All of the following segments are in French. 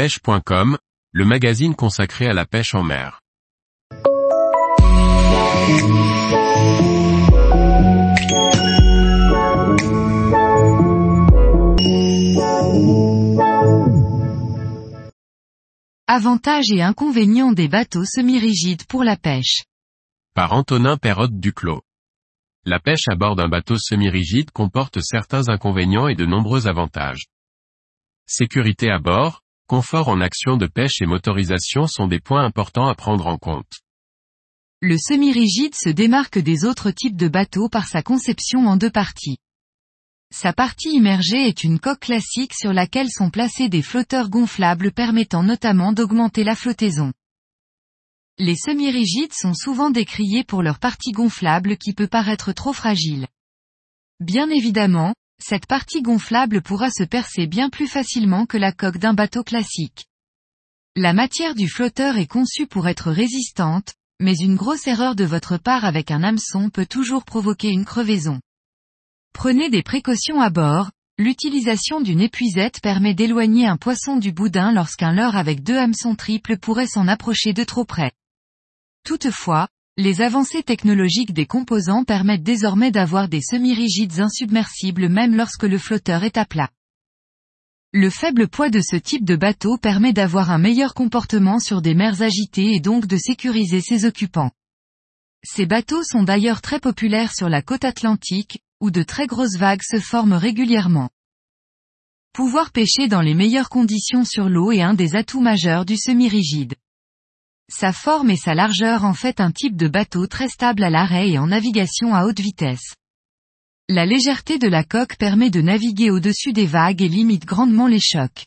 pêche.com, le magazine consacré à la pêche en mer. Avantages et inconvénients des bateaux semi-rigides pour la pêche. Par Antonin Perrotte Duclos. La pêche à bord d'un bateau semi-rigide comporte certains inconvénients et de nombreux avantages. Sécurité à bord, confort en action de pêche et motorisation sont des points importants à prendre en compte. Le semi-rigide se démarque des autres types de bateaux par sa conception en deux parties. Sa partie immergée est une coque classique sur laquelle sont placés des flotteurs gonflables permettant notamment d'augmenter la flottaison. Les semi-rigides sont souvent décriés pour leur partie gonflable qui peut paraître trop fragile. Bien évidemment, cette partie gonflable pourra se percer bien plus facilement que la coque d'un bateau classique. La matière du flotteur est conçue pour être résistante, mais une grosse erreur de votre part avec un hameçon peut toujours provoquer une crevaison. Prenez des précautions à bord, l'utilisation d'une épuisette permet d'éloigner un poisson du boudin lorsqu'un leurre avec deux hameçons triples pourrait s'en approcher de trop près. Toutefois, les avancées technologiques des composants permettent désormais d'avoir des semi-rigides insubmersibles même lorsque le flotteur est à plat. Le faible poids de ce type de bateau permet d'avoir un meilleur comportement sur des mers agitées et donc de sécuriser ses occupants. Ces bateaux sont d'ailleurs très populaires sur la côte atlantique, où de très grosses vagues se forment régulièrement. Pouvoir pêcher dans les meilleures conditions sur l'eau est un des atouts majeurs du semi-rigide. Sa forme et sa largeur en fait un type de bateau très stable à l'arrêt et en navigation à haute vitesse. La légèreté de la coque permet de naviguer au-dessus des vagues et limite grandement les chocs.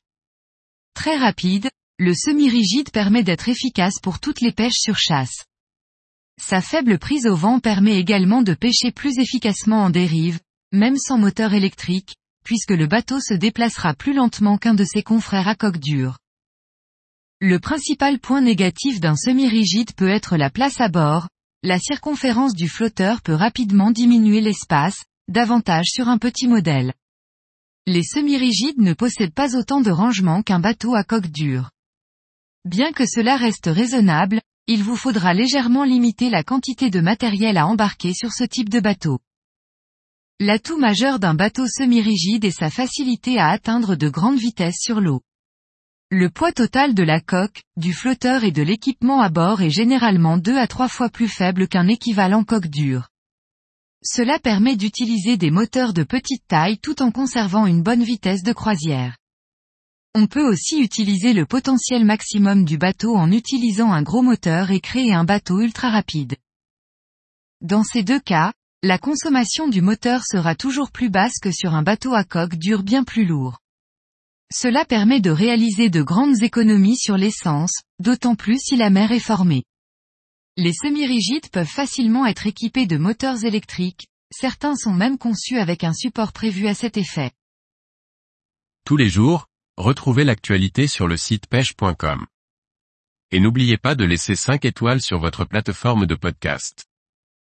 Très rapide, le semi-rigide permet d'être efficace pour toutes les pêches sur chasse. Sa faible prise au vent permet également de pêcher plus efficacement en dérive, même sans moteur électrique, puisque le bateau se déplacera plus lentement qu'un de ses confrères à coque dure. Le principal point négatif d'un semi-rigide peut être la place à bord, la circonférence du flotteur peut rapidement diminuer l'espace, davantage sur un petit modèle. Les semi-rigides ne possèdent pas autant de rangement qu'un bateau à coque dure. Bien que cela reste raisonnable, il vous faudra légèrement limiter la quantité de matériel à embarquer sur ce type de bateau. L'atout majeur d'un bateau semi-rigide est sa facilité à atteindre de grandes vitesses sur l'eau. Le poids total de la coque, du flotteur et de l'équipement à bord est généralement deux à trois fois plus faible qu'un équivalent coque dure. Cela permet d'utiliser des moteurs de petite taille tout en conservant une bonne vitesse de croisière. On peut aussi utiliser le potentiel maximum du bateau en utilisant un gros moteur et créer un bateau ultra rapide. Dans ces deux cas, la consommation du moteur sera toujours plus basse que sur un bateau à coque dure bien plus lourd. Cela permet de réaliser de grandes économies sur l'essence, d'autant plus si la mer est formée. Les semi-rigides peuvent facilement être équipés de moteurs électriques, certains sont même conçus avec un support prévu à cet effet. Tous les jours, Retrouvez l'actualité sur le site pêche.com. Et n'oubliez pas de laisser 5 étoiles sur votre plateforme de podcast.